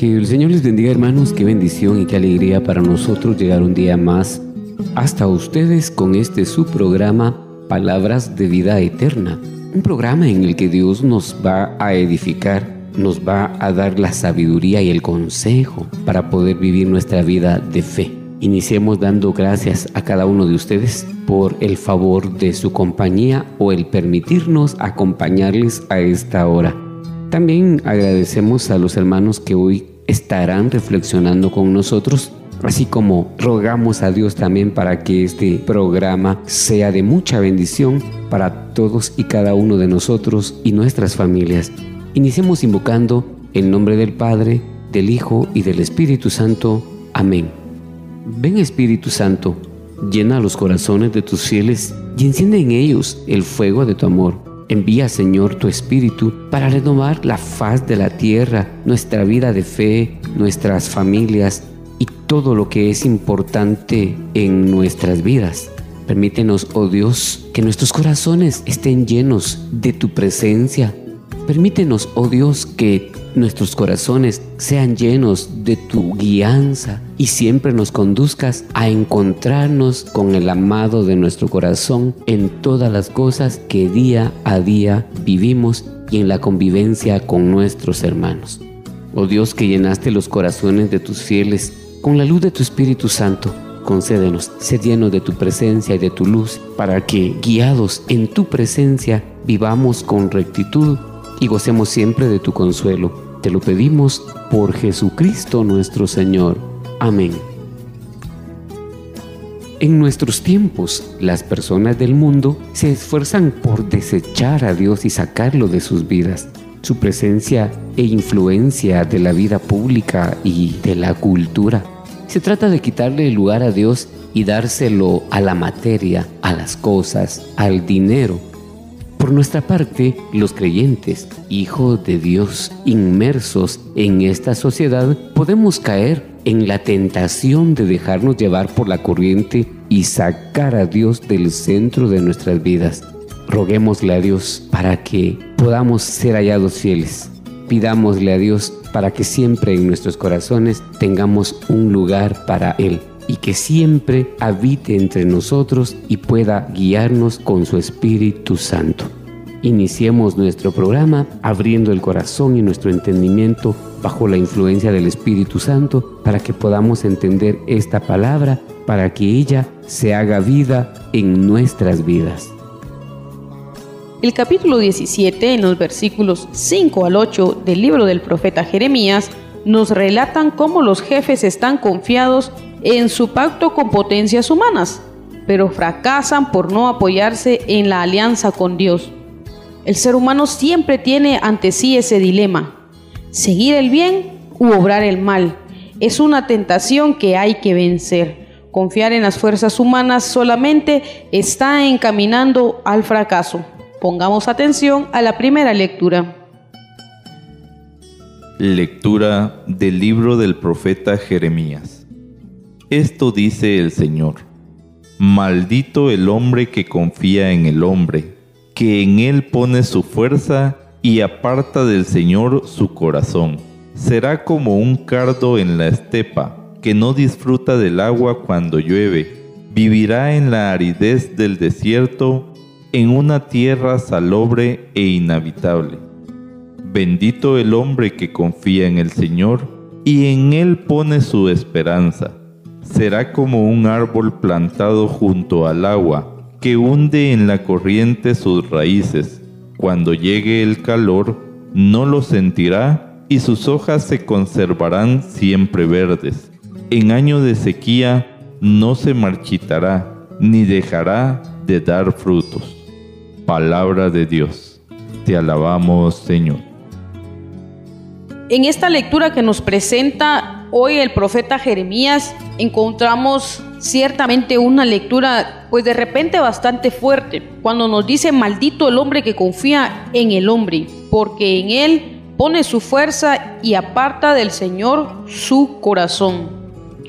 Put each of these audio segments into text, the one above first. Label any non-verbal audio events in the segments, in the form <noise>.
Que el Señor les bendiga hermanos, qué bendición y qué alegría para nosotros llegar un día más hasta ustedes con este su programa Palabras de Vida Eterna. Un programa en el que Dios nos va a edificar, nos va a dar la sabiduría y el consejo para poder vivir nuestra vida de fe. Iniciemos dando gracias a cada uno de ustedes por el favor de su compañía o el permitirnos acompañarles a esta hora. También agradecemos a los hermanos que hoy estarán reflexionando con nosotros, así como rogamos a Dios también para que este programa sea de mucha bendición para todos y cada uno de nosotros y nuestras familias. Iniciemos invocando el nombre del Padre, del Hijo y del Espíritu Santo. Amén. Ven Espíritu Santo, llena los corazones de tus fieles y enciende en ellos el fuego de tu amor. Envía, Señor, tu Espíritu para renovar la faz de la tierra, nuestra vida de fe, nuestras familias y todo lo que es importante en nuestras vidas. Permítenos, oh Dios, que nuestros corazones estén llenos de tu presencia. Permítenos, oh Dios, que nuestros corazones sean llenos de tu guianza y siempre nos conduzcas a encontrarnos con el amado de nuestro corazón en todas las cosas que día a día vivimos y en la convivencia con nuestros hermanos. Oh Dios que llenaste los corazones de tus fieles con la luz de tu Espíritu Santo, concédenos ser llenos de tu presencia y de tu luz para que, guiados en tu presencia, vivamos con rectitud y gocemos siempre de tu consuelo. Te lo pedimos por Jesucristo nuestro Señor. Amén. En nuestros tiempos, las personas del mundo se esfuerzan por desechar a Dios y sacarlo de sus vidas. Su presencia e influencia de la vida pública y de la cultura. Se trata de quitarle el lugar a Dios y dárselo a la materia, a las cosas, al dinero por nuestra parte, los creyentes, hijos de Dios, inmersos en esta sociedad, podemos caer en la tentación de dejarnos llevar por la corriente y sacar a Dios del centro de nuestras vidas. Roguémosle a Dios para que podamos ser hallados fieles. Pidámosle a Dios para que siempre en nuestros corazones tengamos un lugar para Él y que siempre habite entre nosotros y pueda guiarnos con su Espíritu Santo. Iniciemos nuestro programa abriendo el corazón y nuestro entendimiento bajo la influencia del Espíritu Santo para que podamos entender esta palabra, para que ella se haga vida en nuestras vidas. El capítulo 17, en los versículos 5 al 8 del libro del profeta Jeremías, nos relatan cómo los jefes están confiados en su pacto con potencias humanas, pero fracasan por no apoyarse en la alianza con Dios. El ser humano siempre tiene ante sí ese dilema, seguir el bien u obrar el mal. Es una tentación que hay que vencer. Confiar en las fuerzas humanas solamente está encaminando al fracaso. Pongamos atención a la primera lectura. Lectura del libro del profeta Jeremías. Esto dice el Señor. Maldito el hombre que confía en el hombre, que en él pone su fuerza y aparta del Señor su corazón. Será como un cardo en la estepa, que no disfruta del agua cuando llueve. Vivirá en la aridez del desierto, en una tierra salobre e inhabitable. Bendito el hombre que confía en el Señor y en él pone su esperanza será como un árbol plantado junto al agua, que hunde en la corriente sus raíces. Cuando llegue el calor, no lo sentirá y sus hojas se conservarán siempre verdes. En año de sequía no se marchitará, ni dejará de dar frutos. Palabra de Dios. Te alabamos, Señor. En esta lectura que nos presenta hoy el profeta Jeremías, encontramos ciertamente una lectura, pues de repente bastante fuerte, cuando nos dice, maldito el hombre que confía en el hombre, porque en él pone su fuerza y aparta del Señor su corazón.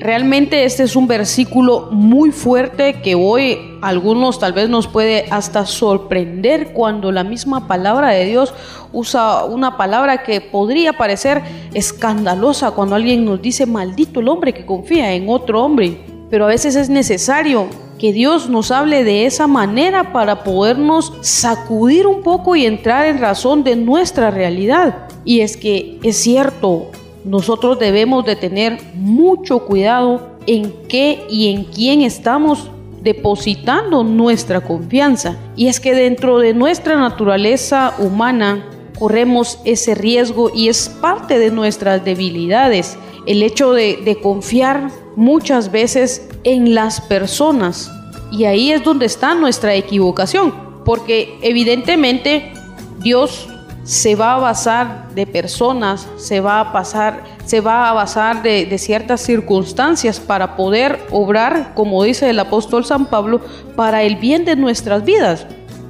Realmente este es un versículo muy fuerte que hoy algunos tal vez nos puede hasta sorprender cuando la misma palabra de Dios usa una palabra que podría parecer escandalosa cuando alguien nos dice maldito el hombre que confía en otro hombre. Pero a veces es necesario que Dios nos hable de esa manera para podernos sacudir un poco y entrar en razón de nuestra realidad. Y es que es cierto, nosotros debemos de tener mucho cuidado en qué y en quién estamos depositando nuestra confianza. Y es que dentro de nuestra naturaleza humana corremos ese riesgo y es parte de nuestras debilidades. El hecho de, de confiar muchas veces en las personas. Y ahí es donde está nuestra equivocación. Porque evidentemente Dios se va a basar de personas, se va a pasar, se va a basar de, ciertas circunstancias para poder obrar, como dice el apóstol San Pablo, para el bien de nuestras vidas.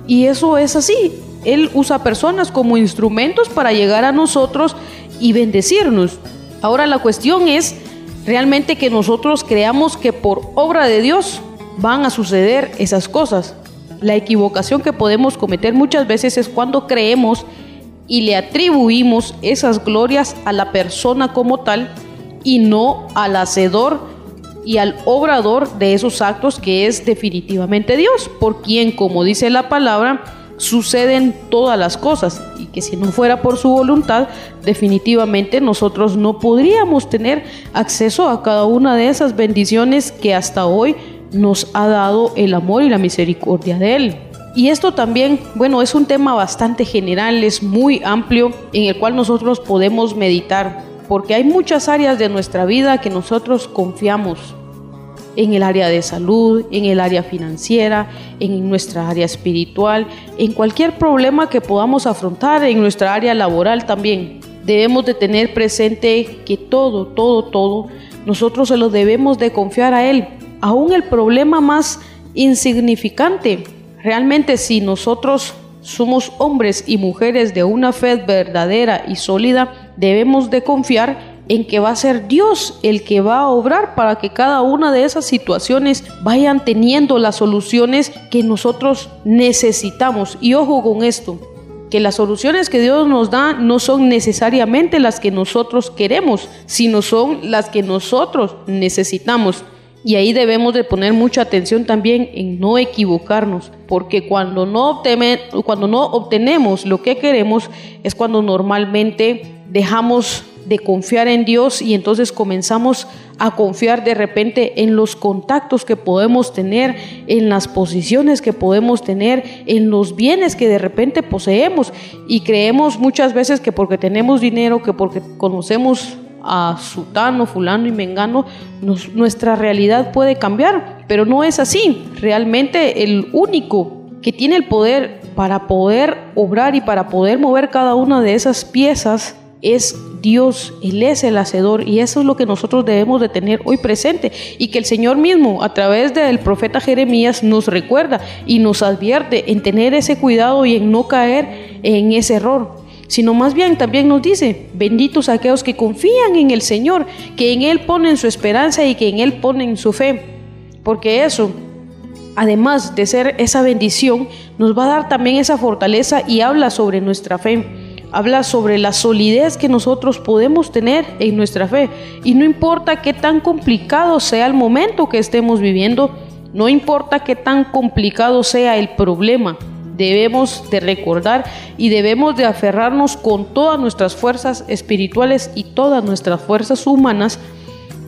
Y eso es así. Él usa personas como instrumentos para llegar a nosotros y bendecirnos. Ahora la cuestión es realmente que nosotros creamos que por obra de Dios van a suceder esas cosas. La equivocación que podemos cometer muchas veces es cuando creemos y le atribuimos esas glorias a la persona como tal y no al hacedor y al obrador de esos actos que es definitivamente Dios, por quien, como dice la palabra, suceden todas las cosas y que si no fuera por su voluntad, definitivamente nosotros no podríamos tener acceso a cada una de esas bendiciones que hasta hoy nos ha dado el amor y la misericordia de Él. Y esto también, bueno, es un tema bastante general, es muy amplio en el cual nosotros podemos meditar, porque hay muchas áreas de nuestra vida que nosotros confiamos en el área de salud, en el área financiera, en nuestra área espiritual, en cualquier problema que podamos afrontar, en nuestra área laboral también. Debemos de tener presente que todo, todo, todo, nosotros se lo debemos de confiar a Él. Aún el problema más insignificante Realmente si nosotros somos hombres y mujeres de una fe verdadera y sólida, debemos de confiar en que va a ser Dios el que va a obrar para que cada una de esas situaciones vayan teniendo las soluciones que nosotros necesitamos. Y ojo con esto, que las soluciones que Dios nos da no son necesariamente las que nosotros queremos, sino son las que nosotros necesitamos. Y ahí debemos de poner mucha atención también en no equivocarnos, porque cuando no, cuando no obtenemos lo que queremos es cuando normalmente dejamos de confiar en Dios y entonces comenzamos a confiar de repente en los contactos que podemos tener, en las posiciones que podemos tener, en los bienes que de repente poseemos. Y creemos muchas veces que porque tenemos dinero, que porque conocemos a Sutano, Fulano y Mengano, nuestra realidad puede cambiar, pero no es así. Realmente el único que tiene el poder para poder obrar y para poder mover cada una de esas piezas es Dios, Él es el hacedor y eso es lo que nosotros debemos de tener hoy presente y que el Señor mismo a través del profeta Jeremías nos recuerda y nos advierte en tener ese cuidado y en no caer en ese error sino más bien también nos dice, benditos aquellos que confían en el Señor, que en Él ponen su esperanza y que en Él ponen su fe, porque eso, además de ser esa bendición, nos va a dar también esa fortaleza y habla sobre nuestra fe. Habla sobre la solidez que nosotros podemos tener en nuestra fe. Y no importa qué tan complicado sea el momento que estemos viviendo, no importa qué tan complicado sea el problema, debemos de recordar y debemos de aferrarnos con todas nuestras fuerzas espirituales y todas nuestras fuerzas humanas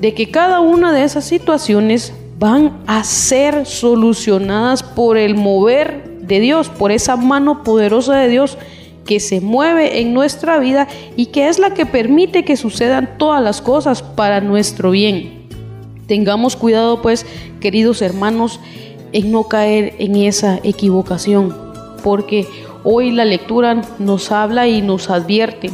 de que cada una de esas situaciones van a ser solucionadas por el mover de Dios, por esa mano poderosa de Dios que se mueve en nuestra vida y que es la que permite que sucedan todas las cosas para nuestro bien. Tengamos cuidado pues, queridos hermanos, en no caer en esa equivocación, porque hoy la lectura nos habla y nos advierte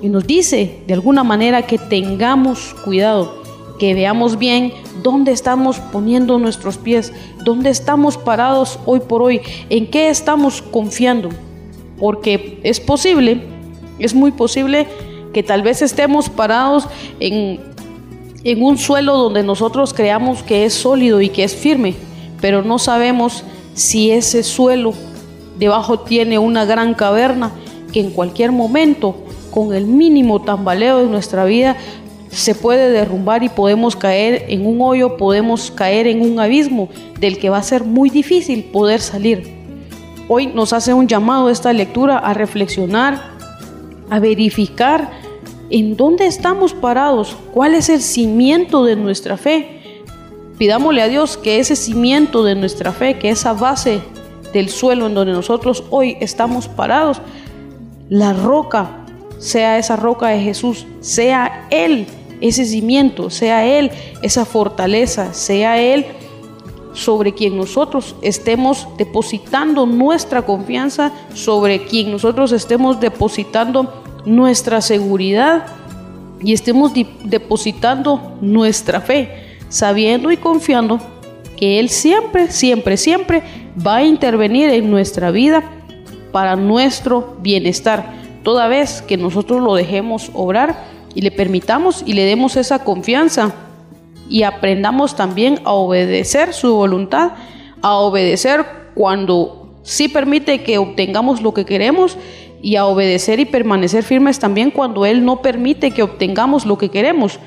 y nos dice de alguna manera que tengamos cuidado, que veamos bien dónde estamos poniendo nuestros pies, dónde estamos parados hoy por hoy, en qué estamos confiando, porque es posible, es muy posible que tal vez estemos parados en, en un suelo donde nosotros creamos que es sólido y que es firme, pero no sabemos si ese suelo debajo tiene una gran caverna que en cualquier momento, con el mínimo tambaleo de nuestra vida, se puede derrumbar y podemos caer en un hoyo, podemos caer en un abismo del que va a ser muy difícil poder salir. Hoy nos hace un llamado esta lectura a reflexionar, a verificar en dónde estamos parados, cuál es el cimiento de nuestra fe. Pidámosle a Dios que ese cimiento de nuestra fe, que esa base del suelo en donde nosotros hoy estamos parados, la roca sea esa roca de Jesús, sea Él ese cimiento, sea Él esa fortaleza, sea Él sobre quien nosotros estemos depositando nuestra confianza, sobre quien nosotros estemos depositando nuestra seguridad y estemos depositando nuestra fe, sabiendo y confiando que Él siempre, siempre, siempre va a intervenir en nuestra vida para nuestro bienestar, toda vez que nosotros lo dejemos obrar y le permitamos y le demos esa confianza y aprendamos también a obedecer su voluntad, a obedecer cuando sí permite que obtengamos lo que queremos y a obedecer y permanecer firmes también cuando Él no permite que obtengamos lo que queremos.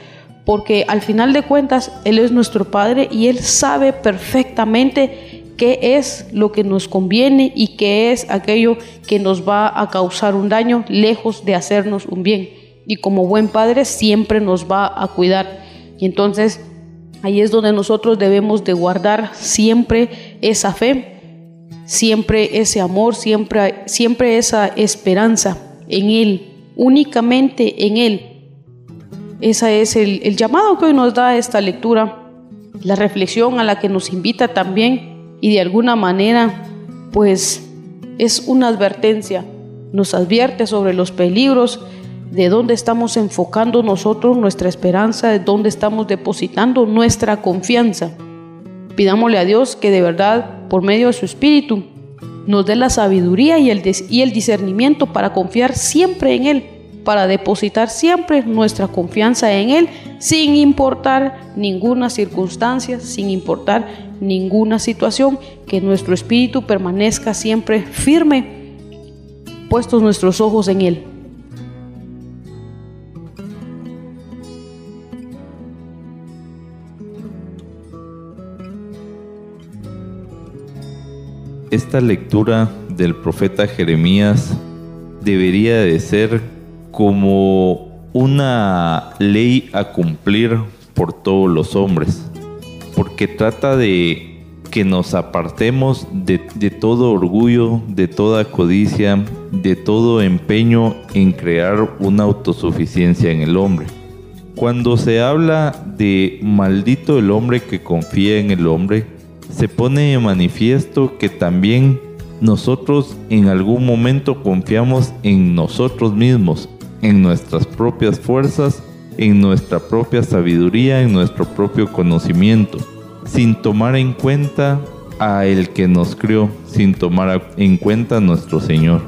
Porque al final de cuentas Él es nuestro Padre y Él sabe perfectamente qué es lo que nos conviene y qué es aquello que nos va a causar un daño lejos de hacernos un bien. Y como buen Padre siempre nos va a cuidar. Y entonces ahí es donde nosotros debemos de guardar siempre esa fe, siempre ese amor, siempre, siempre esa esperanza en Él, únicamente en Él ese es el, llamado que hoy nos da esta lectura, la reflexión a la que nos invita también y de alguna manera pues es una advertencia, nos advierte sobre los peligros, de dónde estamos enfocando nosotros nuestra esperanza, de dónde estamos depositando nuestra confianza. Pidámosle a Dios que de verdad, por medio de su Espíritu, nos dé la sabiduría y el, y el discernimiento para confiar siempre en Él para depositar siempre nuestra confianza en Él sin importar ninguna circunstancia, sin importar ninguna situación, que nuestro espíritu permanezca siempre firme, puestos nuestros ojos en Él. Esta lectura del profeta Jeremías debería de ser como una ley a cumplir por todos los hombres, porque trata de que nos apartemos de, todo orgullo, de toda codicia, de todo empeño en crear una autosuficiencia en el hombre. Cuando se habla de maldito el hombre que confía en el hombre, se pone de manifiesto que también nosotros en algún momento confiamos en nosotros mismos en nuestras propias fuerzas, en nuestra propia sabiduría, en nuestro propio conocimiento, sin tomar en cuenta a el que nos crió, sin tomar en cuenta a nuestro Señor.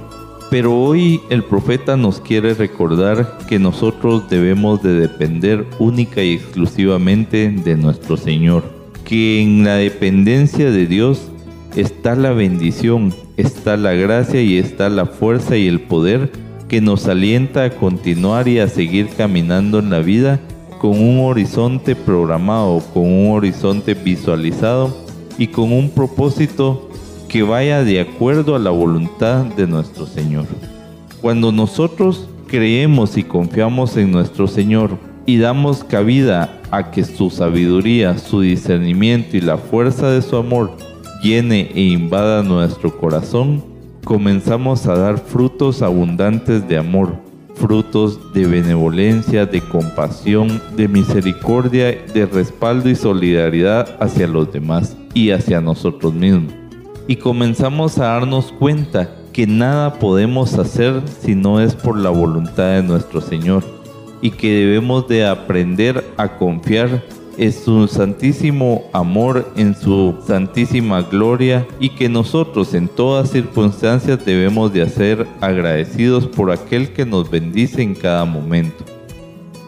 Pero hoy el profeta nos quiere recordar que nosotros debemos de depender única y exclusivamente de nuestro Señor, que en la dependencia de Dios está la bendición, está la gracia y está la fuerza y el poder que nos alienta a continuar y a seguir caminando en la vida con un horizonte programado, con un horizonte visualizado y con un propósito que vaya de acuerdo a la voluntad de nuestro Señor. Cuando nosotros creemos y confiamos en nuestro Señor, y damos cabida a que su sabiduría, su discernimiento y la fuerza de su amor llene e invada nuestro corazón, comenzamos a dar frutos abundantes de amor, frutos de benevolencia, de compasión, de misericordia, de respaldo y solidaridad hacia los demás y hacia nosotros mismos. Y comenzamos a darnos cuenta que nada podemos hacer si no es por la voluntad de nuestro Señor y que debemos de aprender a confiar en su santísimo amor, en su santísima gloria y que nosotros en todas circunstancias debemos de ser agradecidos por aquel que nos bendice en cada momento.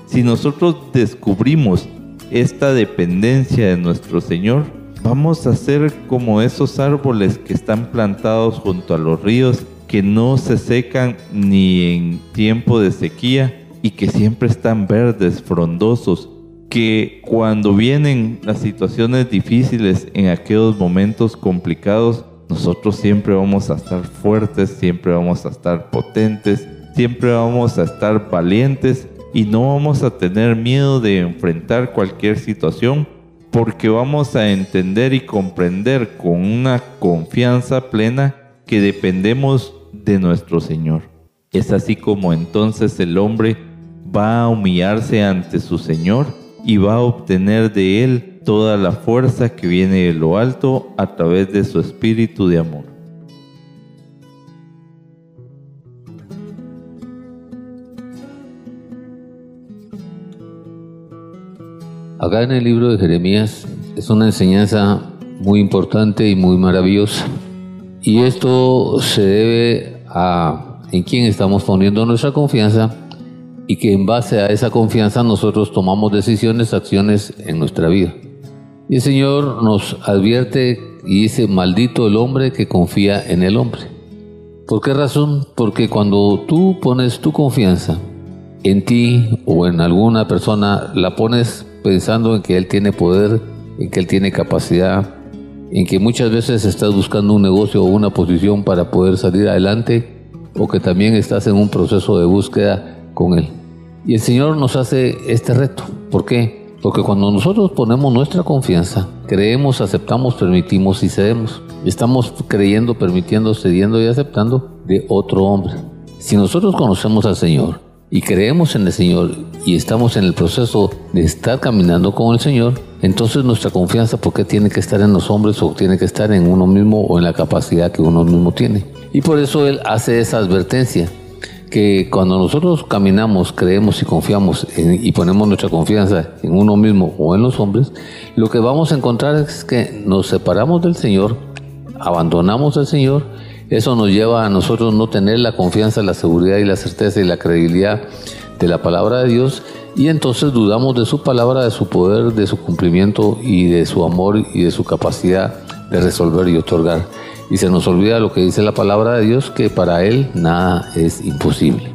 Si nosotros descubrimos esta dependencia de nuestro Señor, vamos a ser como esos árboles que están plantados junto a los ríos que no se secan ni en tiempo de sequía y que siempre están verdes, frondosos, que cuando vienen las situaciones difíciles en aquellos momentos complicados, nosotros siempre vamos a estar fuertes, siempre vamos a estar potentes, siempre vamos a estar valientes y no vamos a tener miedo de enfrentar cualquier situación porque vamos a entender y comprender con una confianza plena que dependemos de nuestro Señor. Es así como entonces el hombre va a humillarse ante su Señor y va a obtener de Él toda la fuerza que viene de lo alto a través de su espíritu de amor. Acá en el libro de Jeremías es una enseñanza muy importante y muy maravillosa. Y esto se debe a en quién estamos poniendo nuestra confianza y que en base a esa confianza nosotros tomamos decisiones, acciones en nuestra vida. Y el Señor nos advierte y dice, maldito el hombre que confía en el hombre. ¿Por qué razón? Porque cuando tú pones tu confianza en ti o en alguna persona, la pones pensando en que Él tiene poder, en que Él tiene capacidad, en que muchas veces estás buscando un negocio o una posición para poder salir adelante, o que también estás en un proceso de búsqueda con Él. Y el Señor nos hace este reto. ¿Por qué? Porque cuando nosotros ponemos nuestra confianza, creemos, aceptamos, permitimos y cedemos. Estamos creyendo, permitiendo, cediendo y aceptando de otro hombre. Si nosotros conocemos al Señor y creemos en el Señor y estamos en el proceso de estar caminando con el Señor, entonces nuestra confianza, ¿por qué tiene que estar en los hombres o tiene que estar en uno mismo o en la capacidad que uno mismo tiene? Y por eso Él hace esa advertencia que cuando nosotros caminamos, creemos y confiamos y ponemos nuestra confianza en uno mismo o en los hombres, lo que vamos a encontrar es que nos separamos del Señor, abandonamos al Señor, eso nos lleva a nosotros no tener la confianza, la seguridad y la certeza y la credibilidad de la palabra de Dios y entonces dudamos de su palabra, de su poder, de su cumplimiento y de su amor y de su capacidad de resolver y otorgar y se nos olvida lo que dice la palabra de Dios, que para Él nada es imposible.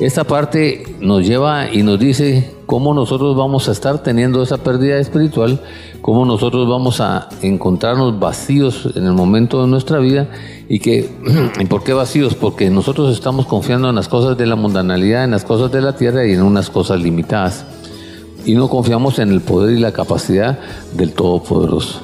Esta parte nos lleva y nos dice cómo nosotros vamos a estar teniendo esa pérdida espiritual, cómo nosotros vamos a encontrarnos vacíos en el momento de nuestra vida y que, <clears throat> ¿por qué vacíos? Porque nosotros estamos confiando en las cosas de la mundanalidad, en las cosas de la tierra y en unas cosas limitadas. Y no confiamos en el poder y la capacidad del Todopoderoso.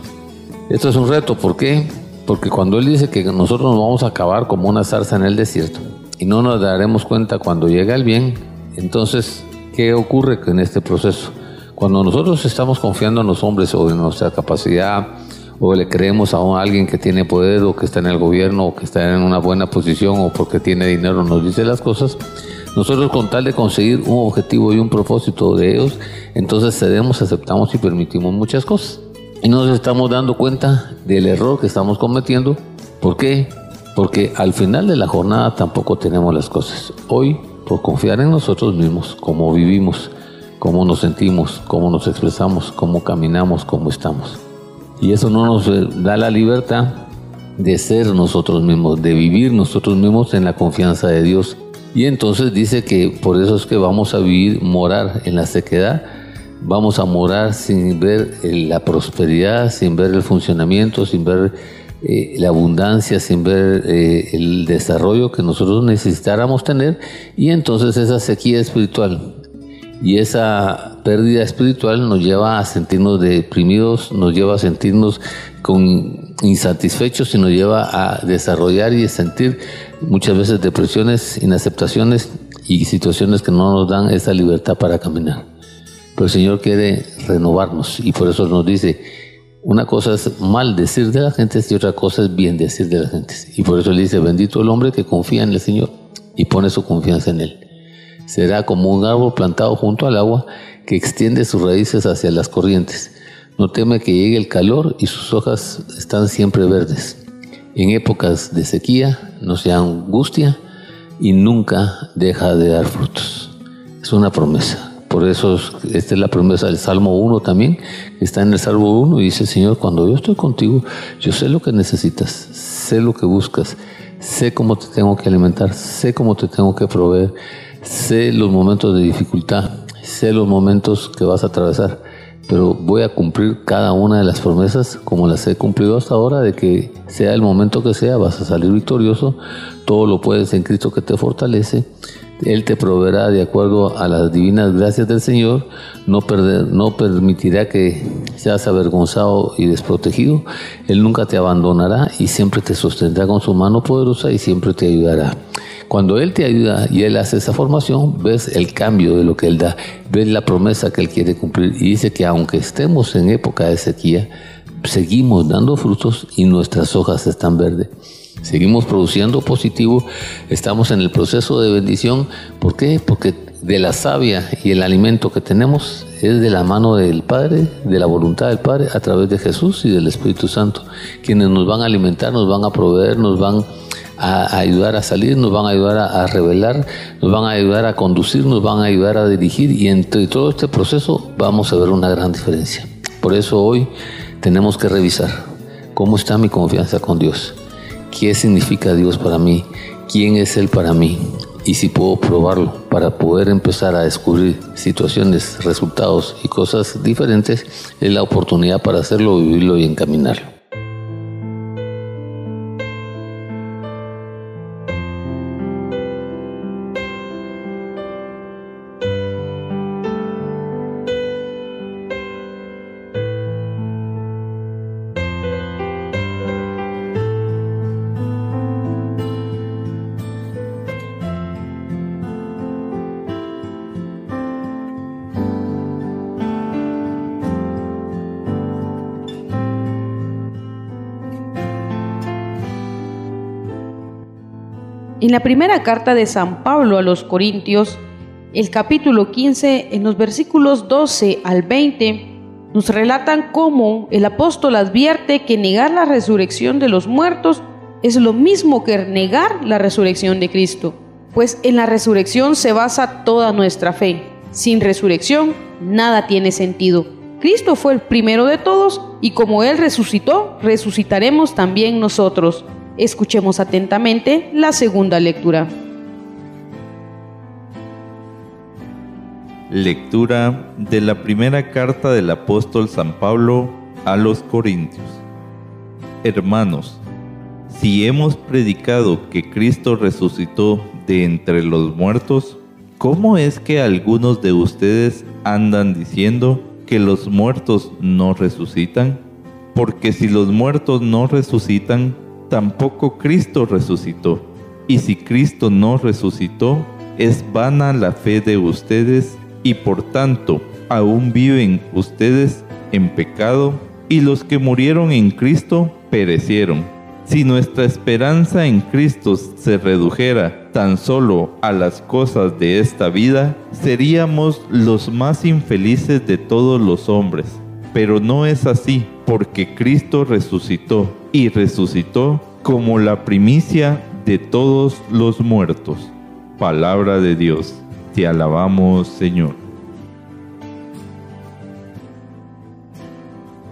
Esto es un reto, ¿por qué? Porque cuando Él dice que nosotros nos vamos a acabar como una zarza en el desierto y no nos daremos cuenta cuando llega el bien, entonces, ¿qué ocurre en este proceso? Cuando nosotros estamos confiando en los hombres o en nuestra capacidad, o le creemos a alguien que tiene poder o que está en el gobierno o que está en una buena posición o porque tiene dinero nos dice las cosas, nosotros con tal de conseguir un objetivo y un propósito de ellos, entonces cedemos, aceptamos y permitimos muchas cosas y nos estamos dando cuenta del error que estamos cometiendo. ¿Por qué? Porque al final de la jornada tampoco tenemos las cosas. Hoy, por confiar en nosotros mismos, cómo vivimos, cómo nos sentimos, cómo nos expresamos, cómo caminamos, cómo estamos. Y eso no nos da la libertad de ser nosotros mismos, de vivir nosotros mismos en la confianza de Dios. Y entonces dice que por eso es que vamos a vivir, morar en la sequedad vamos a morar sin ver eh, la prosperidad, sin ver el funcionamiento, sin ver eh, la abundancia, sin ver eh, el desarrollo que nosotros necesitáramos tener y entonces esa sequía espiritual Y esa pérdida espiritual nos lleva a sentirnos deprimidos, nos lleva a sentirnos insatisfechos y nos lleva a desarrollar y sentir muchas veces depresiones, inaceptaciones y situaciones que no nos dan esa libertad para caminar. Pero el Señor quiere renovarnos y por eso nos dice, una cosa es mal decir de la gente y otra cosa es bien decir de la gente. Y por eso le dice, bendito el hombre que confía en el Señor y pone su confianza en Él. Será como un árbol plantado junto al agua que extiende sus raíces hacia las corrientes. No teme que llegue el calor y sus hojas están siempre verdes. En épocas de sequía no se angustia y nunca deja de dar frutos. Es una promesa. Por eso esta es la promesa del Salmo 1 también, está en el Salmo 1 y dice, Señor, cuando yo estoy contigo, yo sé lo que necesitas, sé lo que buscas, sé cómo te tengo que alimentar, sé cómo te tengo que proveer, sé los momentos de dificultad, sé los momentos que vas a atravesar, pero voy a cumplir cada una de las promesas como las he cumplido hasta ahora, de que sea el momento que sea, vas a salir victorioso, todo lo puedes en Cristo que te fortalece él te proveerá de acuerdo a las divinas gracias del Señor, no, perder, no permitirá que seas avergonzado y desprotegido. Él nunca te abandonará y siempre te sostendrá con su mano poderosa y siempre te ayudará. Cuando Él te ayuda y Él hace esa formación, ves el cambio de lo que Él da, ves la promesa que Él quiere cumplir y dice que aunque estemos en época de sequía, seguimos dando frutos y nuestras hojas están verdes. Seguimos produciendo positivo, estamos en el proceso de bendición. ¿Por qué? Porque de la savia y el alimento que tenemos es de la mano del Padre, de la voluntad del Padre, a través de Jesús y del Espíritu Santo, quienes nos van a alimentar, nos van a proveer, nos van a ayudar a salir, nos van a ayudar a, revelar, nos van a ayudar a conducir, nos van a ayudar a dirigir y entre todo este proceso vamos a ver una gran diferencia. Por eso hoy tenemos que revisar cómo está mi confianza con Dios qué significa Dios para mí, quién es Él para mí y si puedo probarlo para poder empezar a descubrir situaciones, resultados y cosas diferentes, es la oportunidad para hacerlo, vivirlo y encaminarlo. En la primera carta de San Pablo a los Corintios, el capítulo 15, en los versículos 12 al 20, nos relatan cómo el apóstol advierte que negar la resurrección de los muertos es lo mismo que negar la resurrección de Cristo, pues en la resurrección se basa toda nuestra fe. Sin resurrección, nada tiene sentido. Cristo fue el primero de todos y como Él resucitó, resucitaremos también nosotros. Escuchemos atentamente la segunda lectura. Lectura de la primera carta del apóstol San Pablo a los Corintios. Hermanos, si hemos predicado que Cristo resucitó de entre los muertos, ¿cómo es que algunos de ustedes andan diciendo que los muertos no resucitan? Porque si los muertos no resucitan, tampoco Cristo resucitó. Y si Cristo no resucitó, es vana la fe de ustedes y por tanto aún viven ustedes en pecado y los que murieron en Cristo perecieron. Si nuestra esperanza en Cristo se redujera tan solo a las cosas de esta vida, seríamos los más infelices de todos los hombres. Pero no es así, porque Cristo resucitó y resucitó como la primicia de todos los muertos. Palabra de Dios, te alabamos Señor.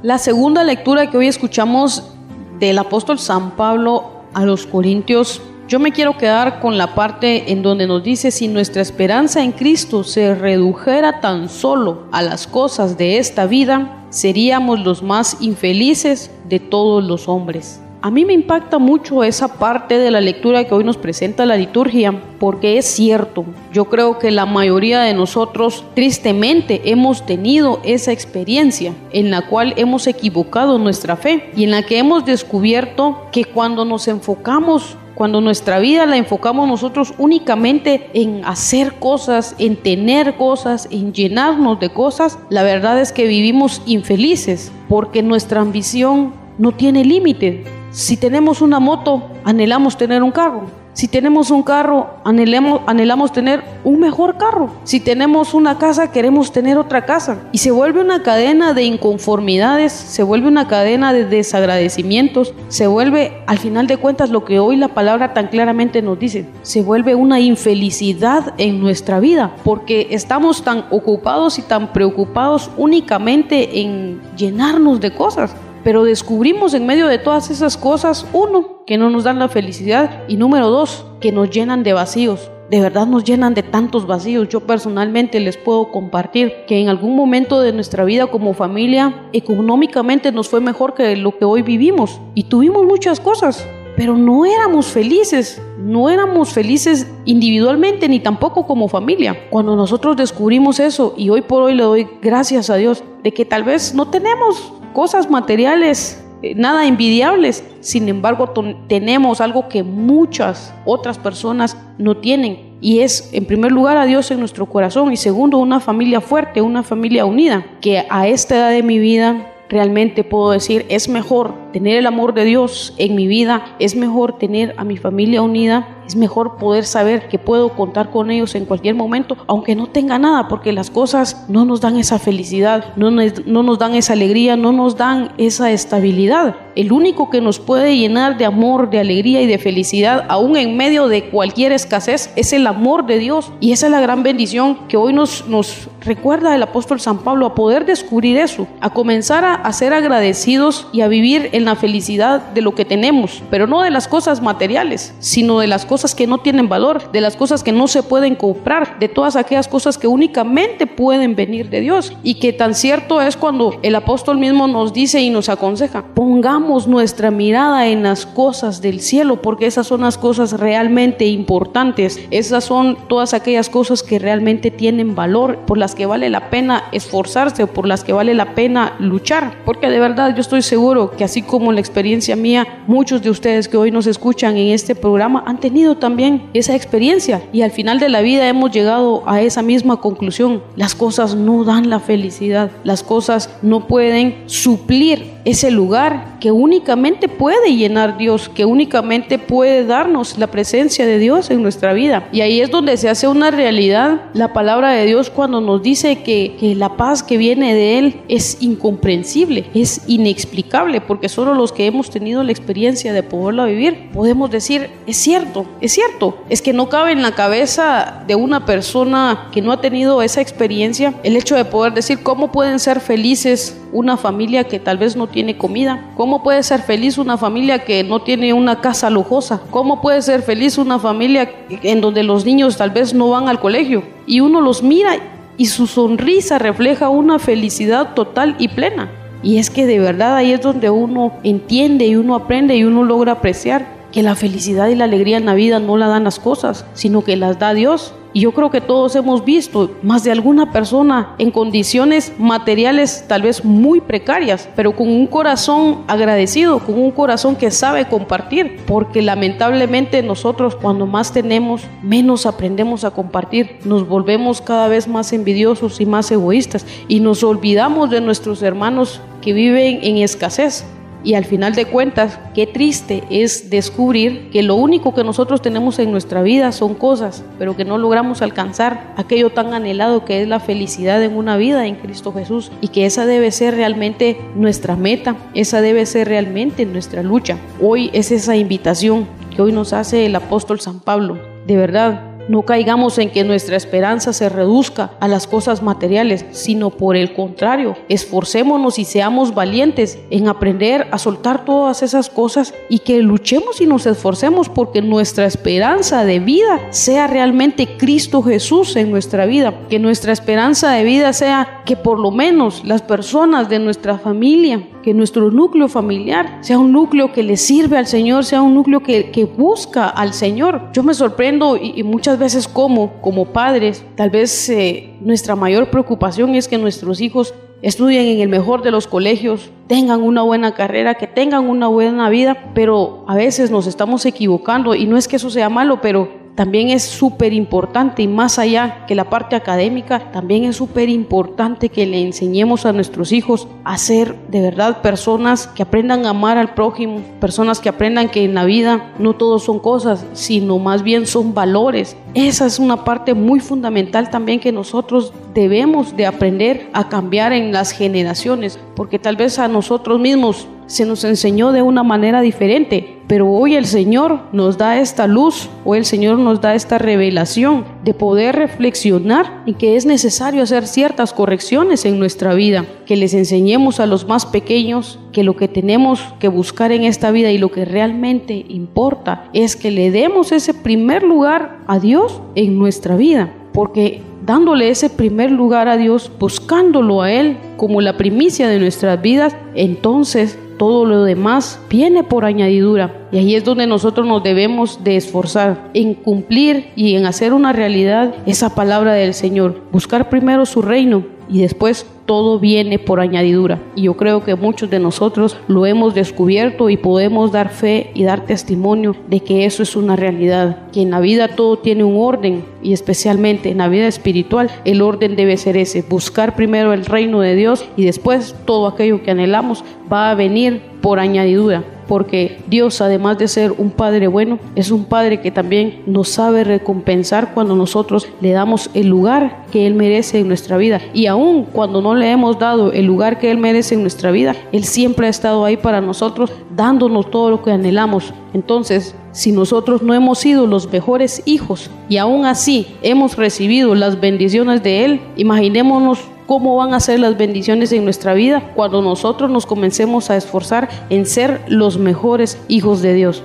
La segunda lectura que hoy escuchamos del apóstol San Pablo a los Corintios, yo me quiero quedar con la parte en donde nos dice, si nuestra esperanza en Cristo se redujera tan solo a las cosas de esta vida, seríamos los más infelices de todos los hombres. A mí me impacta mucho esa parte de la lectura que hoy nos presenta la liturgia, porque es cierto, yo creo que la mayoría de nosotros tristemente hemos tenido esa experiencia en la cual hemos equivocado nuestra fe y en la que hemos descubierto que cuando nos enfocamos cuando nuestra vida la enfocamos nosotros únicamente en hacer cosas, en tener cosas, en llenarnos de cosas, la verdad es que vivimos infelices porque nuestra ambición no tiene límite. Si tenemos una moto, anhelamos tener un carro. Si tenemos un carro, anhelamos, tener un mejor carro. Si tenemos una casa, queremos tener otra casa. Y se vuelve una cadena de inconformidades, se vuelve una cadena de desagradecimientos, se vuelve, al final de cuentas, lo que hoy la palabra tan claramente nos dice, se vuelve una infelicidad en nuestra vida, porque estamos tan ocupados y tan preocupados únicamente en llenarnos de cosas pero descubrimos en medio de todas esas cosas, uno, que no nos dan la felicidad y número dos, que nos llenan de vacíos. De verdad nos llenan de tantos vacíos. Yo personalmente les puedo compartir que en algún momento de nuestra vida como familia, económicamente nos fue mejor que lo que hoy vivimos y tuvimos muchas cosas, pero no éramos felices, no éramos felices individualmente ni tampoco como familia. Cuando nosotros descubrimos eso y hoy por hoy le doy gracias a Dios de que tal vez no tenemos cosas materiales eh, nada envidiables. Sin embargo, tenemos algo que muchas otras personas no tienen. Y es, en primer lugar, a Dios en nuestro corazón. Y segundo, una familia fuerte, una familia unida. Que a esta edad de mi vida realmente puedo decir, es mejor tener el amor de Dios en mi vida, es mejor tener a mi familia unida, es mejor poder saber que puedo contar con ellos en cualquier momento, aunque no tenga nada, porque las cosas no nos dan esa felicidad, no nos, no nos dan esa alegría, no nos dan esa estabilidad. El único que nos puede llenar de amor, de alegría y de felicidad, aún en medio de cualquier escasez, es el amor de Dios. Y esa es la gran bendición que hoy nos, nos recuerda el apóstol San Pablo, a poder descubrir eso, a comenzar a, a ser agradecidos y a vivir en la felicidad de lo que tenemos, pero no de las cosas materiales, sino de las cosas que no tienen valor, de las cosas que no se pueden comprar, de todas aquellas cosas que únicamente pueden venir de Dios. Y que tan cierto es cuando el apóstol mismo nos dice y nos aconseja, pongamos nuestra mirada en las cosas del cielo, porque esas son las cosas realmente importantes, esas son todas aquellas cosas que realmente tienen valor, por las que vale la pena esforzarse, por las que vale la pena luchar, porque de verdad yo estoy seguro que así como la experiencia mía, muchos de ustedes que hoy nos escuchan en este programa han tenido también esa experiencia y al final de la vida hemos llegado a esa misma conclusión. Las cosas no dan la felicidad, las cosas no pueden suplir ese lugar que únicamente puede llenar Dios, que únicamente puede darnos la presencia de Dios en nuestra vida. Y ahí es donde se hace una realidad la palabra de Dios cuando nos dice que, que la paz que viene de Él es incomprensible, es inexplicable, porque solo los que hemos tenido la experiencia de poderla vivir podemos decir, es cierto, es cierto, es que no cabe en la cabeza de una persona que no ha tenido esa experiencia el hecho de poder decir cómo pueden ser felices una familia que tal vez no tiene comida, cómo puede ser feliz una familia que no tiene una casa lujosa, cómo puede ser feliz una familia en donde los niños tal vez no van al colegio y uno los mira y su sonrisa refleja una felicidad total y plena. Y es que de verdad ahí es donde uno entiende y uno aprende y uno logra apreciar que la felicidad y la alegría en la vida no la dan las cosas, sino que las da Dios. Y yo creo que todos hemos visto más de alguna persona en condiciones materiales tal vez muy precarias, pero con un corazón agradecido, con un corazón que sabe compartir, porque lamentablemente nosotros cuando más tenemos, menos aprendemos a compartir, nos volvemos cada vez más envidiosos y más egoístas y nos olvidamos de nuestros hermanos que viven en escasez. Y al final de cuentas, qué triste es descubrir que lo único que nosotros tenemos en nuestra vida son cosas, pero que no logramos alcanzar aquello tan anhelado que es la felicidad en una vida en Cristo Jesús y que esa debe ser realmente nuestra meta, esa debe ser realmente nuestra lucha. Hoy es esa invitación que hoy nos hace el apóstol San Pablo. De verdad, no caigamos en que nuestra esperanza se reduzca a las cosas materiales, sino por el contrario, esforcémonos y seamos valientes en aprender a soltar todas esas cosas y que luchemos y nos esforcemos porque nuestra esperanza de vida sea realmente Cristo Jesús en nuestra vida, que nuestra esperanza de vida sea que por lo menos las personas de nuestra familia, que nuestro núcleo familiar sea un núcleo que le sirve al Señor, sea un núcleo que, que busca al Señor. Yo me sorprendo y, muchas veces como, como padres, tal vez eh, nuestra mayor preocupación es que nuestros hijos estudien en el mejor de los colegios, tengan una buena carrera, que tengan una buena vida, pero a veces nos estamos equivocando y no es que eso sea malo, pero también es súper importante y más allá que la parte académica, también es súper importante que le enseñemos a nuestros hijos a ser de verdad personas que aprendan a amar al prójimo, personas que aprendan que en la vida no todo son cosas, sino más bien son valores. Esa es una parte muy fundamental también que nosotros debemos de aprender a cambiar en las generaciones, porque tal vez a nosotros mismos se nos enseñó de una manera diferente, pero hoy el Señor nos da esta luz, hoy el Señor nos da esta revelación de poder reflexionar y que es necesario hacer ciertas correcciones en nuestra vida, que les enseñemos a los más pequeños que lo que tenemos que buscar en esta vida y lo que realmente importa es que le demos ese primer lugar a Dios en nuestra vida, porque dándole ese primer lugar a Dios, buscándolo a Él como la primicia de nuestras vidas, entonces todo lo demás viene por añadidura. Y ahí es donde nosotros nos debemos de esforzar en cumplir y en hacer una realidad esa palabra del Señor. Buscar primero su reino y después todo viene por añadidura. Y yo creo que muchos de nosotros lo hemos descubierto y podemos dar fe y dar testimonio de que eso es una realidad, que en la vida todo tiene un orden y especialmente en la vida espiritual el orden debe ser ese, buscar primero el reino de Dios y después todo aquello que anhelamos va a venir por añadidura porque Dios, además de ser un Padre bueno, es un Padre que también nos sabe recompensar cuando nosotros le damos el lugar que Él merece en nuestra vida. Y aun cuando no le hemos dado el lugar que Él merece en nuestra vida, Él siempre ha estado ahí para nosotros, dándonos todo lo que anhelamos. Entonces, si nosotros no hemos sido los mejores hijos y aún así hemos recibido las bendiciones de Él, imaginémonos cómo van a ser las bendiciones en nuestra vida cuando nosotros nos comencemos a esforzar en ser los mejores hijos de Dios.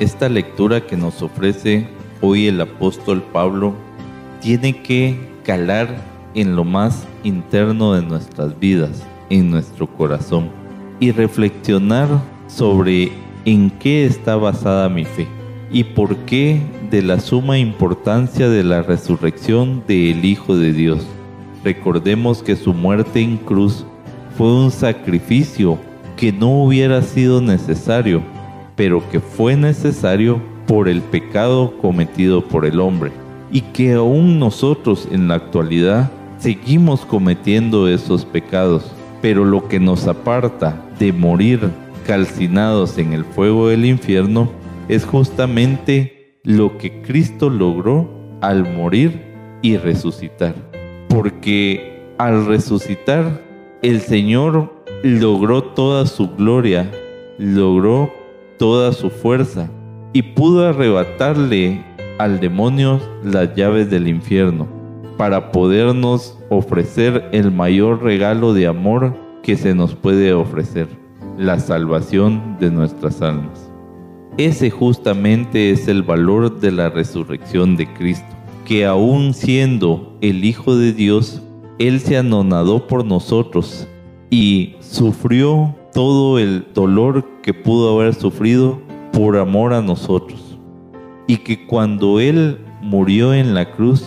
Esta lectura que nos ofrece hoy el apóstol Pablo tiene que calar en lo más interno de nuestras vidas, en nuestro corazón, y reflexionar sobre en qué está basada mi fe y por qué de la suma importancia de la resurrección del Hijo de Dios. Recordemos que su muerte en cruz fue un sacrificio que no hubiera sido necesario, pero que fue necesario por el pecado cometido por el hombre, y que aún nosotros en la actualidad seguimos cometiendo esos pecados, pero lo que nos aparta de morir calcinados en el fuego del infierno es justamente lo que Cristo logró al morir y resucitar. Porque al resucitar, el Señor logró toda su gloria, logró toda su fuerza y pudo arrebatarle al demonio las llaves del infierno para podernos ofrecer el mayor regalo de amor que se nos puede ofrecer, la salvación de nuestras almas. Ese justamente es el valor de la resurrección de Cristo, que aún siendo el Hijo de Dios, Él se anonadó por nosotros y sufrió todo el dolor que pudo haber sufrido por amor a nosotros. Y que cuando Él murió en la cruz,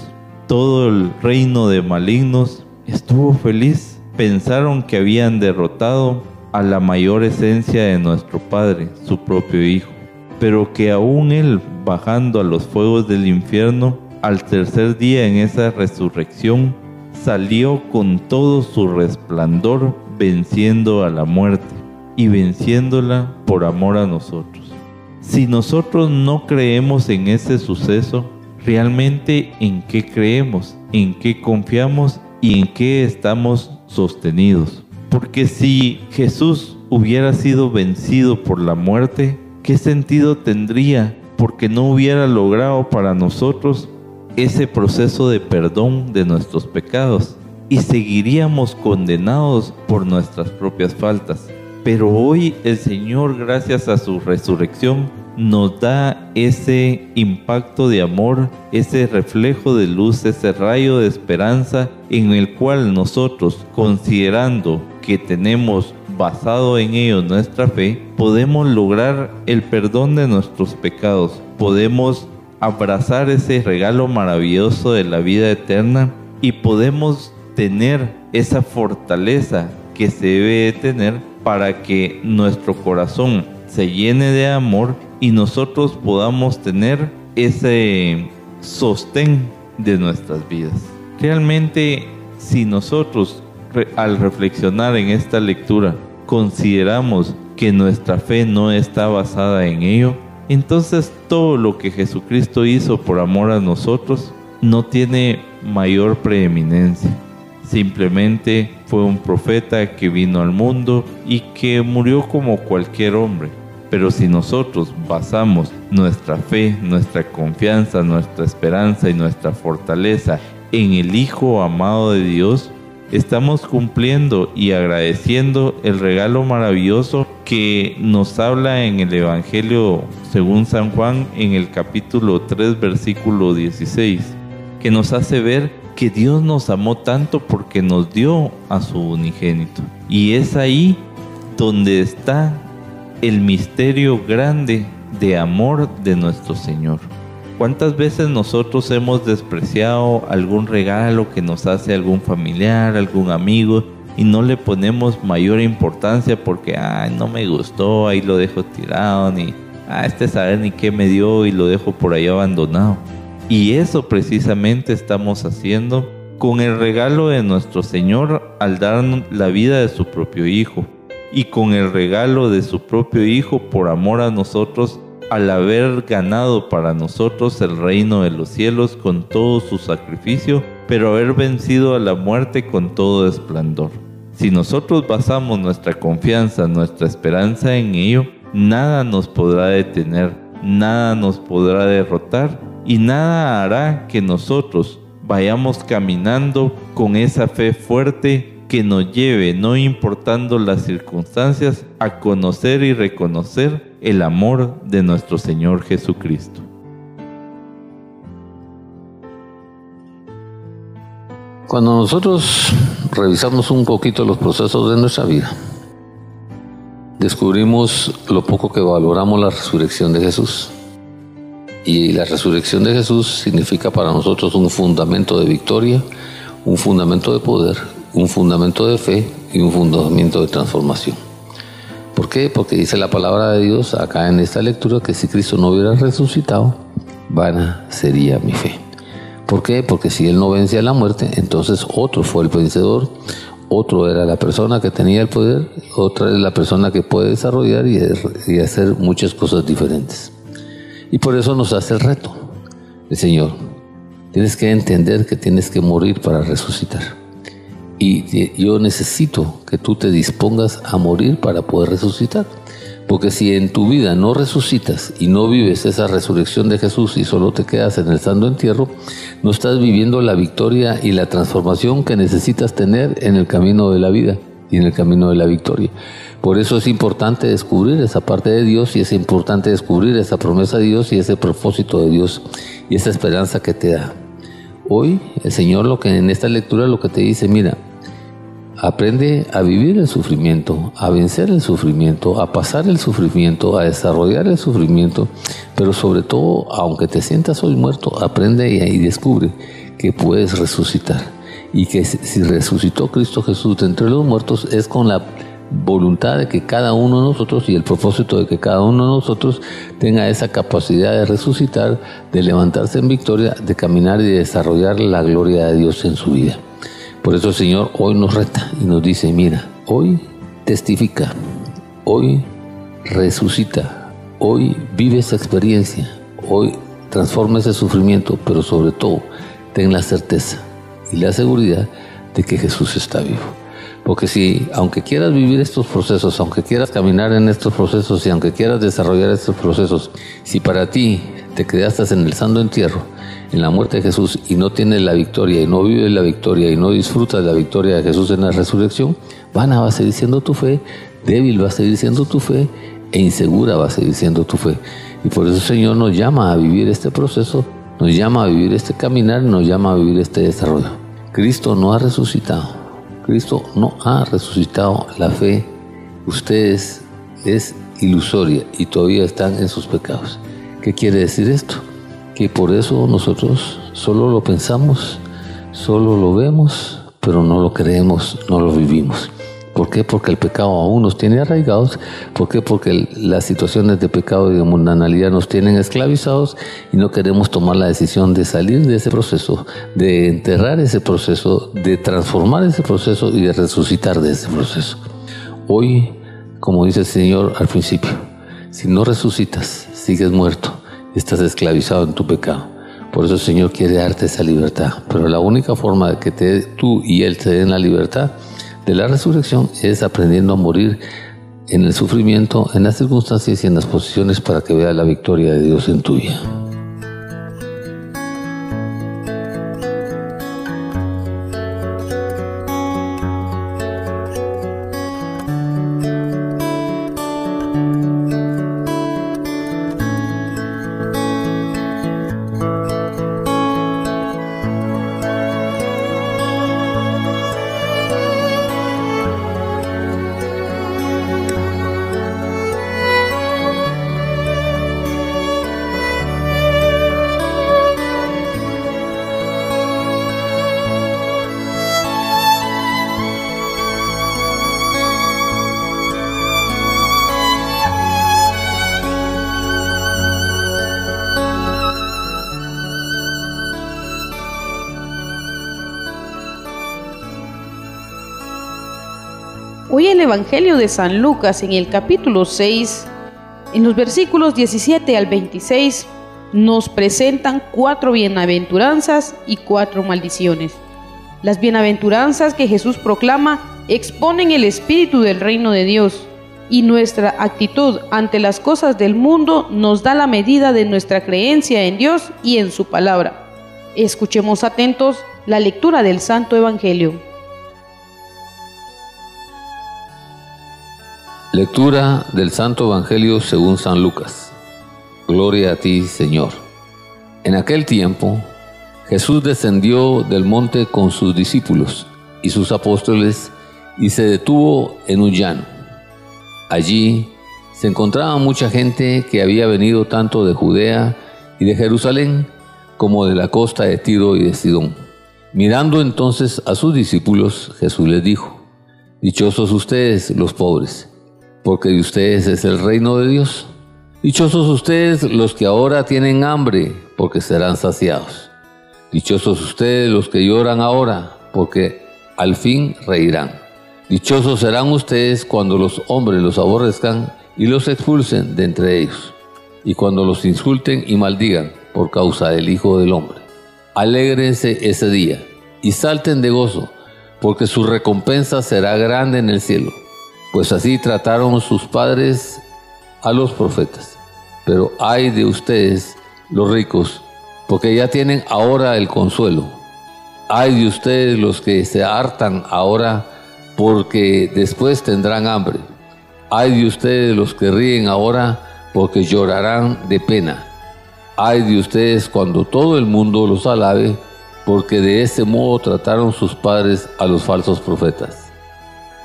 todo el reino de malignos estuvo feliz. Pensaron que habían derrotado a la mayor esencia de nuestro Padre, su propio Hijo pero que aún él, bajando a los fuegos del infierno, al tercer día en esa resurrección, salió con todo su resplandor venciendo a la muerte y venciéndola por amor a nosotros. Si nosotros no creemos en ese suceso, realmente en qué creemos, en qué confiamos y en qué estamos sostenidos. Porque si Jesús hubiera sido vencido por la muerte, ¿qué sentido tendría porque no hubiera logrado para nosotros ese proceso de perdón de nuestros pecados? Y seguiríamos condenados por nuestras propias faltas. Pero hoy el Señor, gracias a su resurrección, nos da ese impacto de amor, ese reflejo de luz, ese rayo de esperanza en el cual nosotros, considerando que tenemos basado en ello nuestra fe, podemos lograr el perdón de nuestros pecados, podemos abrazar ese regalo maravilloso de la vida eterna y podemos tener esa fortaleza que se debe tener para que nuestro corazón se llene de amor y nosotros podamos tener ese sostén de nuestras vidas. Realmente, si nosotros al reflexionar en esta lectura consideramos que nuestra fe no está basada en ello, entonces todo lo que Jesucristo hizo por amor a nosotros no tiene mayor preeminencia. Simplemente fue un profeta que vino al mundo y que murió como cualquier hombre. Pero si nosotros basamos nuestra fe, nuestra confianza, nuestra esperanza y nuestra fortaleza en el Hijo amado de Dios, estamos cumpliendo y agradeciendo el regalo maravilloso que nos habla en el Evangelio según San Juan en el capítulo 3 versículo 16, que nos hace ver que Dios nos amó tanto porque nos dio a su unigénito. Y es ahí donde está el misterio grande de amor de nuestro Señor. ¿Cuántas veces nosotros hemos despreciado algún regalo que nos hace algún familiar, algún amigo y no le ponemos mayor importancia porque, ay, no me gustó, ahí lo dejo tirado, ni, ah, este saber ni qué me dio y lo dejo por ahí abandonado? Y eso precisamente estamos haciendo con el regalo de nuestro Señor al darnos la vida de su propio Hijo y con el regalo de su propio Hijo por amor a nosotros al haber ganado para nosotros el reino de los cielos con todo su sacrificio, pero haber vencido a la muerte con todo esplendor. Si nosotros basamos nuestra confianza, nuestra esperanza en ello, nada nos podrá detener, nada nos podrá derrotar y nada hará que nosotros vayamos caminando con esa fe fuerte que nos lleve, no importando las circunstancias, a conocer y reconocer el amor de nuestro Señor Jesucristo. Cuando nosotros revisamos un poquito los procesos de nuestra vida, descubrimos lo poco que valoramos la resurrección de Jesús. Y la resurrección de Jesús significa para nosotros un fundamento de victoria, un fundamento de poder, un fundamento de fe y un fundamento de transformación. ¿Por qué? Porque dice la palabra de Dios acá en esta lectura que si Cristo no hubiera resucitado, vana sería mi fe. ¿Por qué? Porque si Él no vence a la muerte, entonces otro fue el vencedor, otro era la persona que tenía el poder, otra es la persona que puede desarrollar y hacer muchas cosas diferentes. Y por eso nos hace el reto el Señor. Tienes que entender que tienes que morir para resucitar. Y yo necesito que tú te dispongas a morir para poder resucitar. Porque si en tu vida no resucitas y no vives esa resurrección de Jesús y solo te quedas en el santo entierro, no estás viviendo la victoria y la transformación que necesitas tener en el camino de la vida y en el camino de la victoria. Por eso es importante descubrir esa parte de Dios y es importante descubrir esa promesa de Dios y ese propósito de Dios y esa esperanza que te da. Hoy el Señor lo que en esta lectura lo que te dice, mira, aprende a vivir el sufrimiento, a vencer el sufrimiento, a pasar el sufrimiento, a desarrollar el sufrimiento, pero sobre todo, aunque te sientas hoy muerto, aprende y, descubre que puedes resucitar y que si resucitó Cristo Jesús de entre los muertos es con la voluntad de que cada uno de nosotros y el propósito de que cada uno de nosotros tenga esa capacidad de resucitar, de levantarse en victoria, de caminar y de desarrollar la gloria de Dios en su vida. Por eso el Señor hoy nos reta y nos dice, mira, hoy testifica, hoy resucita, hoy vive esa experiencia, hoy transforma ese sufrimiento, pero sobre todo ten la certeza y la seguridad de que Jesús está vivo. Porque si, aunque quieras vivir estos procesos, aunque quieras caminar en estos procesos y aunque quieras desarrollar estos procesos, si para ti te quedaste en el santo entierro, en la muerte de Jesús y no tienes la victoria y no vives la victoria y no disfrutas la victoria de Jesús en la resurrección, vana va a seguir siendo tu fe, débil va a seguir siendo tu fe e insegura va a seguir siendo tu fe. Y por eso el Señor nos llama a vivir este proceso, nos llama a vivir este caminar, nos llama a vivir este desarrollo. Cristo no ha resucitado. Cristo no ha resucitado la fe. Ustedes es ilusoria y todavía están en sus pecados. ¿Qué quiere decir esto? Que por eso nosotros solo lo pensamos, solo lo vemos, pero no lo creemos, no lo vivimos. ¿Por qué? Porque el pecado aún nos tiene arraigados. ¿Por qué? Porque las situaciones de pecado y de mundanalidad nos tienen esclavizados y no queremos tomar la decisión de salir de ese proceso, de enterrar ese proceso, de transformar ese proceso y de resucitar de ese proceso. Hoy, como dice el Señor al principio, si no resucitas, sigues muerto, estás esclavizado en tu pecado. Por eso el Señor quiere darte esa libertad. Pero la única forma de que te, tú y Él te den la libertad de la resurrección es aprendiendo a morir en el sufrimiento, en las circunstancias y en las posiciones para que vea la victoria de Dios en tu Hoy el Evangelio de San Lucas en el capítulo 6, en los versículos 17 al 26, nos presentan cuatro bienaventuranzas y cuatro maldiciones. Las bienaventuranzas que Jesús proclama exponen el espíritu del reino de Dios y nuestra actitud ante las cosas del mundo nos da la medida de nuestra creencia en Dios y en su palabra. Escuchemos atentos la lectura del Santo Evangelio. Lectura del Santo Evangelio según San Lucas. Gloria a ti, Señor. En aquel tiempo, Jesús descendió del monte con sus discípulos y sus apóstoles y se detuvo en un llano. Allí se encontraba mucha gente que había venido tanto de Judea y de Jerusalén como de la costa de Tiro y de Sidón. Mirando entonces a sus discípulos, Jesús les dijo, Dichosos ustedes los pobres porque de ustedes es el reino de Dios. Dichosos ustedes los que ahora tienen hambre, porque serán saciados. Dichosos ustedes los que lloran ahora, porque al fin reirán. Dichosos serán ustedes cuando los hombres los aborrezcan y los expulsen de entre ellos, y cuando los insulten y maldigan por causa del Hijo del Hombre. Alégrense ese día y salten de gozo, porque su recompensa será grande en el cielo pues así trataron sus padres a los profetas. Pero ay de ustedes, los ricos, porque ya tienen ahora el consuelo. Ay de ustedes los que se hartan ahora, porque después tendrán hambre. Ay de ustedes los que ríen ahora, porque llorarán de pena. Ay de ustedes cuando todo el mundo los alabe, porque de ese modo trataron sus padres a los falsos profetas.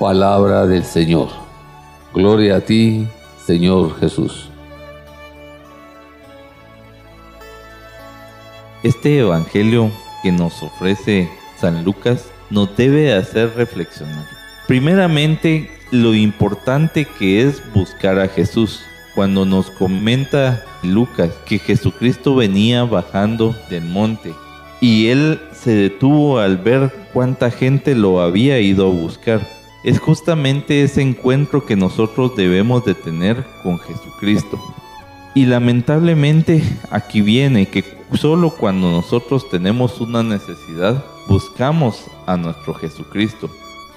Palabra del Señor. Gloria a ti, Señor Jesús. Este Evangelio que nos ofrece San Lucas nos debe hacer reflexionar. Primeramente, lo importante que es buscar a Jesús. Cuando nos comenta Lucas que Jesucristo venía bajando del monte y él se detuvo al ver cuánta gente lo había ido a buscar es justamente ese encuentro que nosotros debemos de tener con Jesucristo. Y lamentablemente aquí viene que solo cuando nosotros tenemos una necesidad buscamos a nuestro Jesucristo.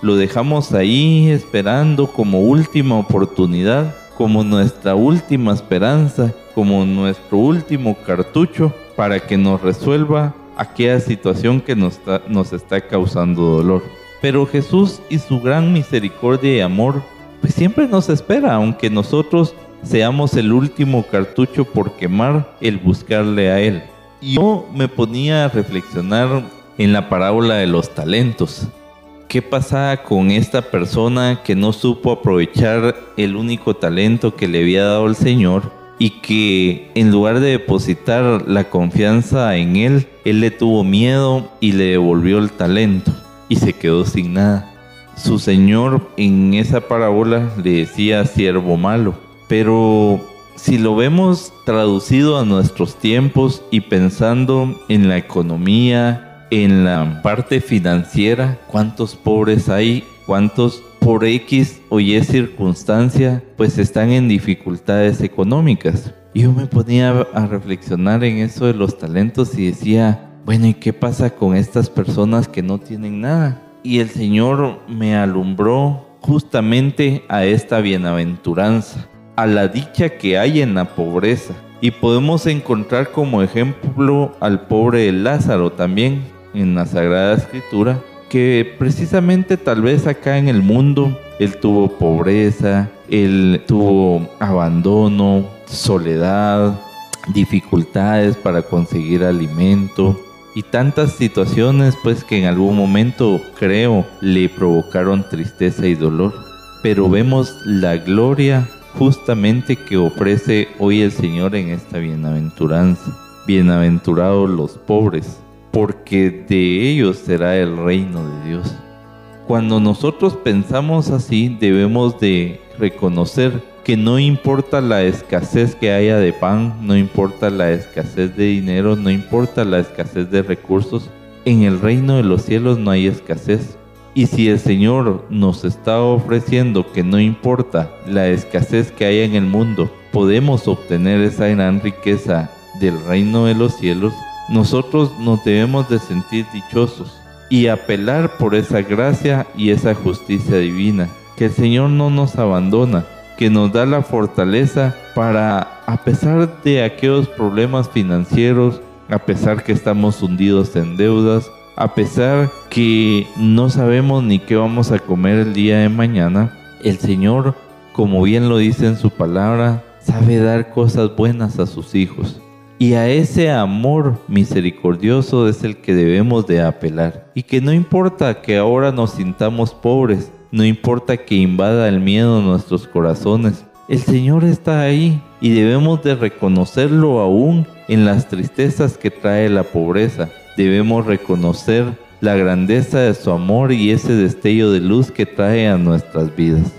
Lo dejamos ahí esperando como última oportunidad, como nuestra última esperanza, como nuestro último cartucho para que nos resuelva aquella situación que nos está, nos está causando dolor. Pero Jesús y su gran misericordia y amor, pues siempre nos espera, aunque nosotros seamos el último cartucho por quemar el buscarle a Él. Yo me ponía a reflexionar en la parábola de los talentos. ¿Qué pasaba con esta persona que no supo aprovechar el único talento que le había dado el Señor y que en lugar de depositar la confianza en Él, Él le tuvo miedo y le devolvió el talento y se quedó sin nada? Su Señor en esa parábola le decía siervo malo, pero si lo vemos traducido a nuestros tiempos y pensando en la economía, en la parte financiera, cuántos pobres hay, cuántos por X o Y circunstancia, pues están en dificultades económicas. Yo me ponía a reflexionar en eso de los talentos y decía, bueno, ¿y qué pasa con estas personas que no tienen nada? Y el Señor me alumbró justamente a esta bienaventuranza, a la dicha que hay en la pobreza. Y podemos encontrar como ejemplo al pobre Lázaro también, en la Sagrada Escritura que precisamente tal vez acá en el mundo él tuvo pobreza, él tuvo abandono, soledad, dificultades para conseguir alimento y tantas situaciones pues que en algún momento creo le provocaron tristeza y dolor. Pero vemos la gloria justamente que ofrece hoy el Señor en esta bienaventuranza. Bienaventurados los pobres, porque de ellos será el reino de Dios. Cuando nosotros pensamos así, debemos de reconocer que no importa la escasez que haya de pan, no importa la escasez de dinero, no importa la escasez de recursos, en el reino de los cielos no hay escasez. Y si el Señor nos está ofreciendo que no importa la escasez que haya en el mundo, podemos obtener esa gran riqueza del reino de los cielos, nosotros nos debemos de sentir dichosos y apelar por esa gracia y esa justicia divina, que el Señor no nos abandona, que nos da la fortaleza para, a pesar de aquellos problemas financieros, a pesar que estamos hundidos en deudas, a pesar que no sabemos ni qué vamos a comer el día de mañana, el Señor, como bien lo dice en su palabra, sabe dar cosas buenas a sus hijos. Y a ese amor misericordioso es el que debemos de apelar. Y que no importa que ahora nos sintamos pobres, no importa que invada el miedo nuestros corazones, el Señor está ahí y debemos de reconocerlo aún en las tristezas que trae la pobreza. Debemos reconocer la grandeza de su amor y ese destello de luz que trae a nuestras vidas.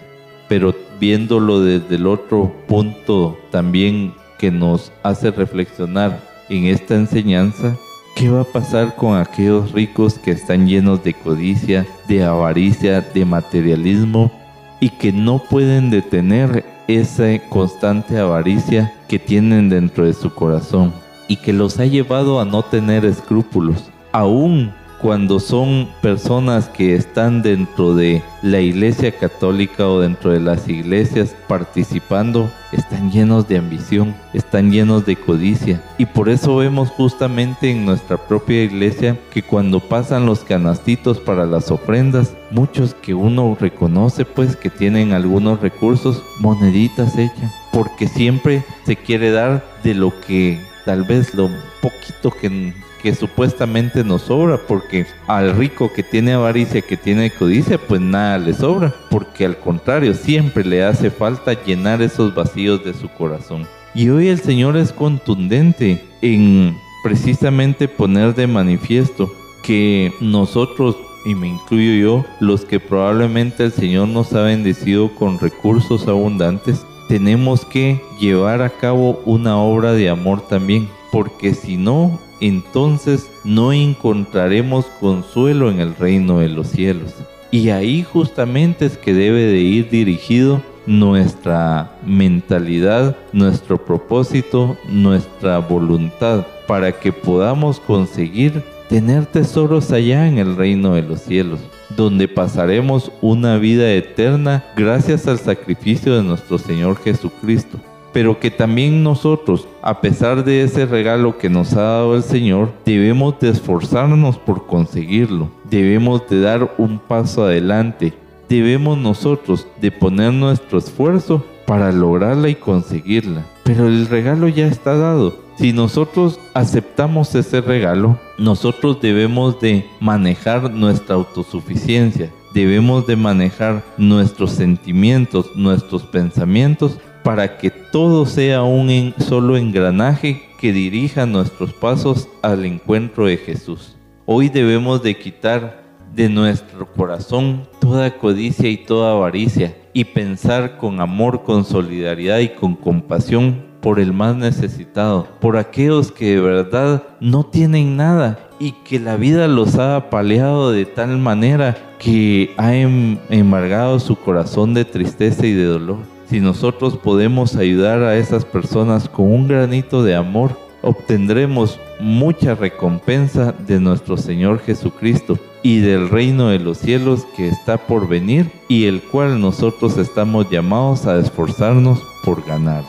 Pero viéndolo desde el otro punto también que nos hace reflexionar en esta enseñanza, ¿qué va a pasar con aquellos ricos que están llenos de codicia, de avaricia, de materialismo y que no pueden detener esa constante avaricia que tienen dentro de su corazón y que los ha llevado a no tener escrúpulos, aún cuando son personas que están dentro de la iglesia católica o dentro de las iglesias participando, están llenos de ambición, están llenos de codicia. Y por eso vemos justamente en nuestra propia iglesia que cuando pasan los canastitos para las ofrendas, muchos que uno reconoce pues que tienen algunos recursos, moneditas echan, porque siempre se quiere dar de lo que tal vez lo poquito que que supuestamente nos sobra, porque al rico que tiene avaricia, que tiene codicia, pues nada le sobra, porque al contrario, siempre le hace falta llenar esos vacíos de su corazón. Y hoy el Señor es contundente en precisamente poner de manifiesto que nosotros, y me incluyo yo, los que probablemente el Señor nos ha bendecido con recursos abundantes, tenemos que llevar a cabo una obra de amor también, porque si no, entonces no encontraremos consuelo en el reino de los cielos. Y ahí justamente es que debe de ir dirigido nuestra mentalidad, nuestro propósito, nuestra voluntad, para que podamos conseguir tener tesoros allá en el reino de los cielos, donde pasaremos una vida eterna gracias al sacrificio de nuestro Señor Jesucristo pero que también nosotros, a pesar de ese regalo que nos ha dado el Señor, debemos de esforzarnos por conseguirlo, debemos de dar un paso adelante, debemos nosotros de poner nuestro esfuerzo para lograrla y conseguirla. Pero el regalo ya está dado. Si nosotros aceptamos ese regalo, nosotros debemos de manejar nuestra autosuficiencia, debemos de manejar nuestros sentimientos, nuestros pensamientos para que todo sea un solo engranaje que dirija nuestros pasos al encuentro de Jesús. Hoy debemos de quitar de nuestro corazón toda codicia y toda avaricia y pensar con amor, con solidaridad y con compasión por el más necesitado, por aquellos que de verdad no tienen nada y que la vida los ha apaleado de tal manera que ha em-, embargado su corazón de tristeza y de dolor. Si nosotros podemos ayudar a esas personas con un granito de amor, obtendremos mucha recompensa de nuestro Señor Jesucristo y del reino de los cielos que está por venir y el cual nosotros estamos llamados a esforzarnos por ganar.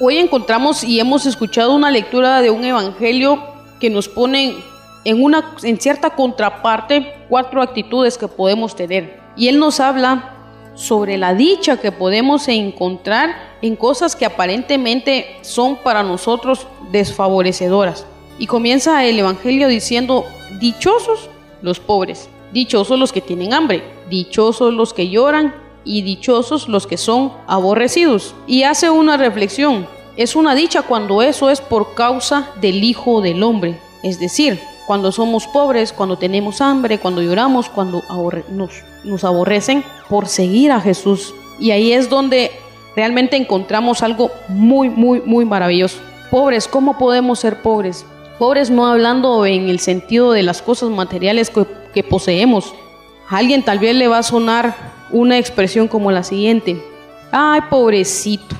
Hoy encontramos y hemos escuchado una lectura de un evangelio que nos pone en una en cierta contraparte cuatro actitudes que podemos tener. Y él nos habla sobre la dicha que podemos encontrar en cosas que aparentemente son para nosotros desfavorecedoras. Y comienza el Evangelio diciendo, dichosos los pobres, dichosos los que tienen hambre, dichosos los que lloran y dichosos los que son aborrecidos. Y hace una reflexión, es una dicha cuando eso es por causa del Hijo del Hombre, es decir, cuando somos pobres, cuando tenemos hambre, cuando lloramos, cuando nos, nos aborrecen por seguir a Jesús. Y ahí es donde realmente encontramos algo muy, muy, muy maravilloso. Pobres, ¿cómo podemos ser pobres? Pobres no hablando en el sentido de las cosas materiales que, que poseemos. A alguien tal vez le va a sonar una expresión como la siguiente. Ay, pobrecito,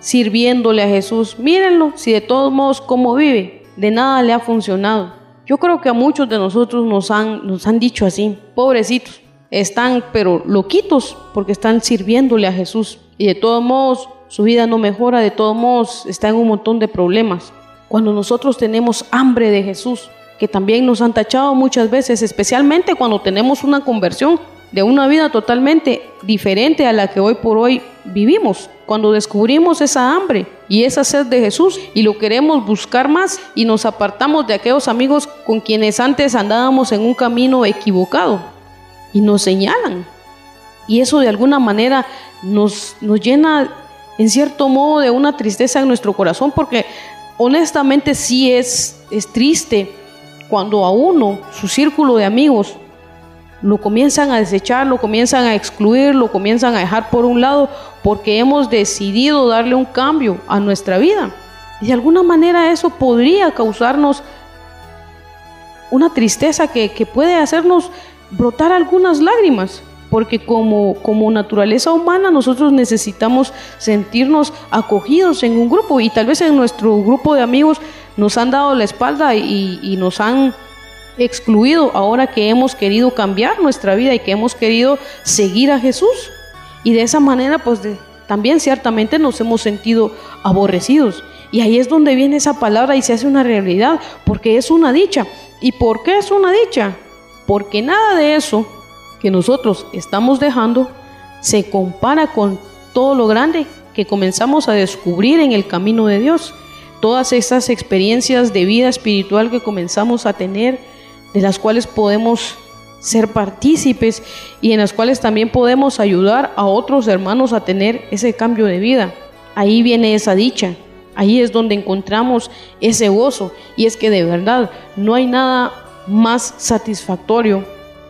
sirviéndole a Jesús. Mírenlo, si de todos modos cómo vive, de nada le ha funcionado. Yo creo que a muchos de nosotros nos han, nos han dicho así, pobrecitos, están pero loquitos porque están sirviéndole a Jesús y de todos modos su vida no mejora, de todos modos está en un montón de problemas. Cuando nosotros tenemos hambre de Jesús, que también nos han tachado muchas veces, especialmente cuando tenemos una conversión de una vida totalmente diferente a la que hoy por hoy vivimos. Cuando descubrimos esa hambre y esa sed de Jesús y lo queremos buscar más y nos apartamos de aquellos amigos con quienes antes andábamos en un camino equivocado y nos señalan. Y eso de alguna manera nos, nos llena en cierto modo de una tristeza en nuestro corazón porque honestamente sí es, es triste cuando a uno, su círculo de amigos, lo comienzan a desechar, lo comienzan a excluir, lo comienzan a dejar por un lado porque hemos decidido darle un cambio a nuestra vida. Y de alguna manera eso podría causarnos una tristeza que, puede hacernos brotar algunas lágrimas, porque como, como naturaleza humana nosotros necesitamos sentirnos acogidos en un grupo y tal vez en nuestro grupo de amigos nos han dado la espalda y, y nos han excluido ahora que hemos querido cambiar nuestra vida y que hemos querido seguir a Jesús. Y de esa manera, pues también ciertamente nos hemos sentido aborrecidos. Y ahí es donde viene esa palabra y se hace una realidad, porque es una dicha. ¿Y por qué es una dicha? Porque nada de eso que nosotros estamos dejando se compara con todo lo grande que comenzamos a descubrir en el camino de Dios. Todas esas experiencias de vida espiritual que comenzamos a tener, de las cuales podemos ser partícipes y en las cuales también podemos ayudar a otros hermanos a tener ese cambio de vida. Ahí viene esa dicha, ahí es donde encontramos ese gozo y es que de verdad no hay nada más satisfactorio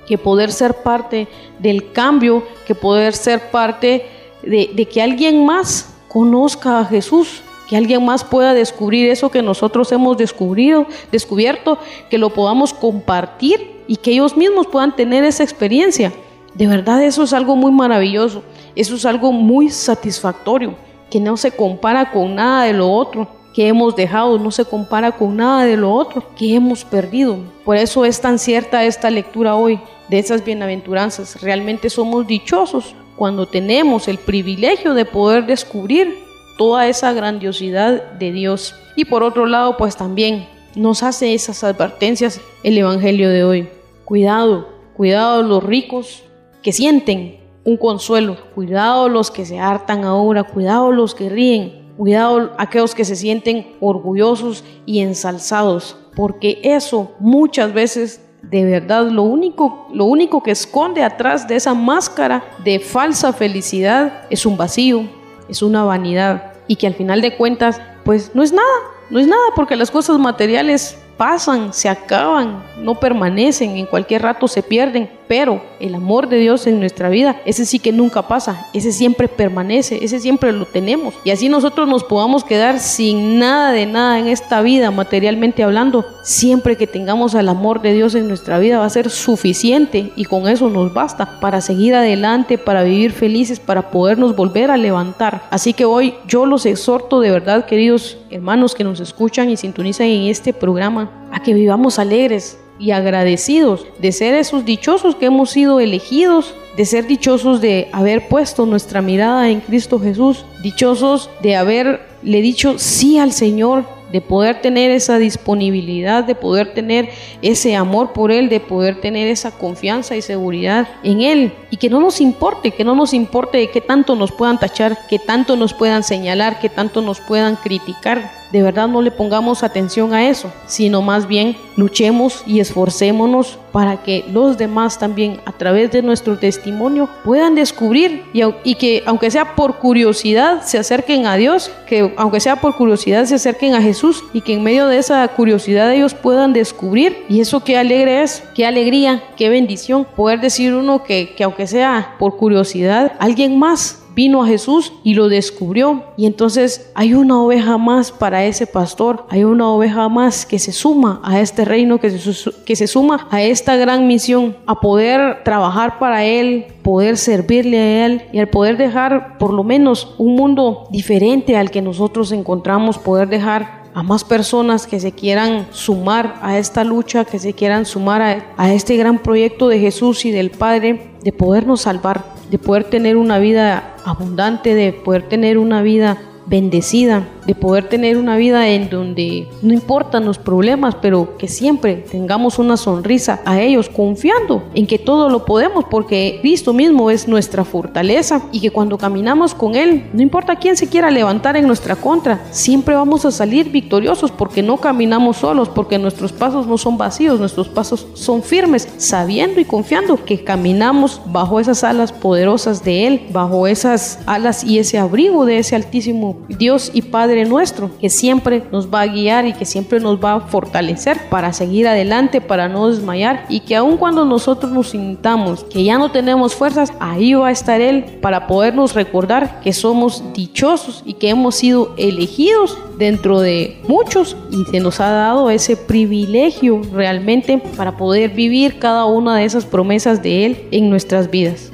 que poder ser parte del cambio, que poder ser parte de, que alguien más conozca a Jesús, que alguien más pueda descubrir eso que nosotros hemos descubrido, descubierto, que lo podamos compartir y que ellos mismos puedan tener esa experiencia. De verdad eso es algo muy maravilloso, eso es algo muy satisfactorio, que no se compara con nada de lo otro que hemos dejado, no se compara con nada de lo otro que hemos perdido. Por eso es tan cierta esta lectura hoy de esas bienaventuranzas. Realmente somos dichosos cuando tenemos el privilegio de poder descubrir toda esa grandiosidad de Dios. Y por otro lado, pues también nos hace esas advertencias el Evangelio de hoy. Cuidado, cuidado los ricos que sienten un consuelo, cuidado los que se hartan ahora, cuidado los que ríen, cuidado aquellos que se sienten orgullosos y ensalzados, porque eso muchas veces de verdad lo único, lo único que esconde atrás de esa máscara de falsa felicidad es un vacío, es una vanidad y que al final de cuentas pues no es nada, no es nada porque las cosas materiales pasan, se acaban, no permanecen, en cualquier rato se pierden, pero el amor de Dios en nuestra vida, ese sí que nunca pasa, ese siempre permanece, ese siempre lo tenemos. Y así nosotros nos podamos quedar sin nada de nada en esta vida, materialmente hablando, siempre que tengamos al amor de Dios en nuestra vida va a ser suficiente y con eso nos basta para seguir adelante, para vivir felices, para podernos volver a levantar. Así que hoy yo los exhorto de verdad, queridos hermanos que nos escuchan y sintonizan en este programa, a que vivamos alegres, y agradecidos de ser esos dichosos que hemos sido elegidos, de ser dichosos de haber puesto nuestra mirada en Cristo Jesús, dichosos de haberle dicho sí al Señor, de poder tener esa disponibilidad, de poder tener ese amor por Él, de poder tener esa confianza y seguridad en Él. Y que no nos importe, que no nos importe de qué tanto nos puedan tachar, que tanto nos puedan señalar, que tanto nos puedan criticar de verdad no le pongamos atención a eso, sino más bien luchemos y esforcémonos para que los demás también a través de nuestro testimonio puedan descubrir y, que aunque sea por curiosidad se acerquen a Dios, que aunque sea por curiosidad se acerquen a Jesús y que en medio de esa curiosidad ellos puedan descubrir. Y eso qué alegre es, qué alegría, qué bendición poder decir uno que, que aunque sea por curiosidad, alguien más vino a Jesús y lo descubrió. Y entonces hay una oveja más para ese pastor, hay una oveja más que se suma a este reino, que se, que se suma a esta gran misión, a poder trabajar para Él, poder servirle a Él y al poder dejar por lo menos un mundo diferente al que nosotros encontramos, poder dejar a más personas que se quieran sumar a esta lucha, que se quieran sumar a, a, este gran proyecto de Jesús y del Padre de podernos salvar, de poder tener una vida abundante, de poder tener una vida bendecida, de poder tener una vida en donde no importan los problemas, pero que siempre tengamos una sonrisa a ellos, confiando en que todo lo podemos, porque Cristo mismo es nuestra fortaleza y que cuando caminamos con Él, no importa quién se quiera levantar en nuestra contra, siempre vamos a salir victoriosos porque no caminamos solos, porque nuestros pasos no son vacíos, nuestros pasos son firmes, sabiendo y confiando que caminamos bajo esas alas poderosas de Él, bajo esas alas y ese abrigo de ese altísimo Dios y Padre nuestro, que siempre nos va a guiar y que siempre nos va a fortalecer para seguir adelante, para no desmayar y que aun cuando nosotros nos sintamos que ya no tenemos fuerzas, ahí va a estar Él para podernos recordar que somos dichosos y que hemos sido elegidos dentro de muchos y se nos ha dado ese privilegio realmente para poder vivir cada una de esas promesas de Él en nuestras vidas.